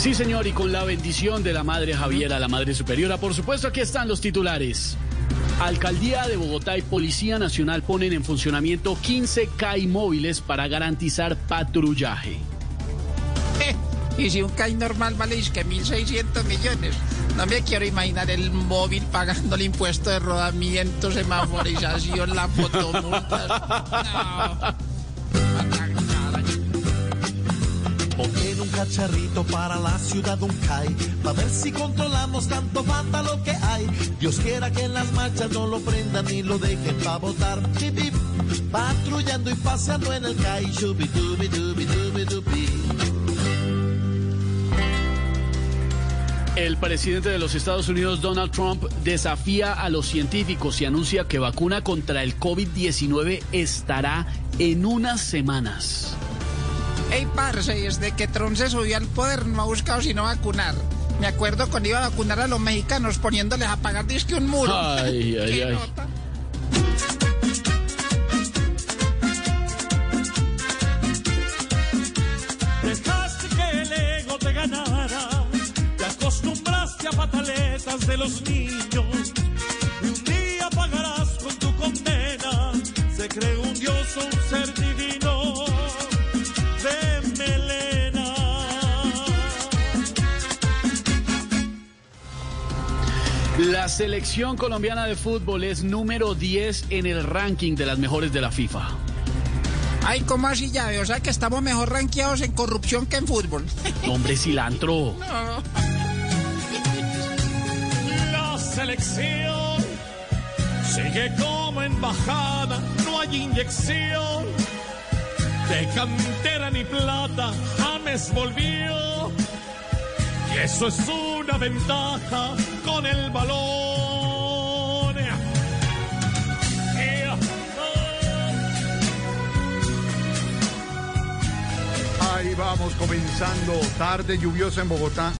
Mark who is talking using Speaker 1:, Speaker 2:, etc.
Speaker 1: Sí, señor, y con la bendición de la Madre Javiera, la Madre Superiora, por supuesto, aquí están los titulares. Alcaldía de Bogotá y Policía Nacional ponen en funcionamiento 15 CAI móviles para garantizar patrullaje.
Speaker 2: Y si un CAI normal vale es que 1.600 millones. No me quiero imaginar el móvil pagando el impuesto de rodamiento, semaforización, la fotomultas. No.
Speaker 3: Un cacharrito para la ciudad un CAI, para ver si controlamos tanto lo que hay. Dios quiera que en las marchas no lo prendan ni lo dejen para votar. Chip, chip, patrullando y paseando en el CAI. Shubi, dubi, dubi, dubi, dubi.
Speaker 1: El presidente de los Estados Unidos, Donald Trump, desafía a los científicos y anuncia que vacuna contra el COVID-19 estará en unas semanas.
Speaker 2: Ey, parce, desde que Trump se subió al poder no ha buscado sino vacunar. Me acuerdo cuando iba a vacunar a los mexicanos poniéndoles a pagar disque un muro.
Speaker 1: Ay, ay,
Speaker 2: Qué
Speaker 1: ay.
Speaker 2: nota.
Speaker 4: Dejaste que el ego te ganara, te acostumbraste a pataletas de los niños. Y un día pagarás con tu condena. Se cree un dios o un ser divino
Speaker 1: La selección colombiana de fútbol es número 10 en el ranking de las mejores de la FIFA.
Speaker 2: Ay, ¿cómo así llave? O sea que estamos mejor rankeados en corrupción que en fútbol.
Speaker 1: Hombre, cilantro.
Speaker 4: La selección sigue como embajada, no hay inyección de cantera ni plata, James volvió. Y eso es una ventaja con el
Speaker 5: Ahí vamos comenzando tarde lluviosa en Bogotá.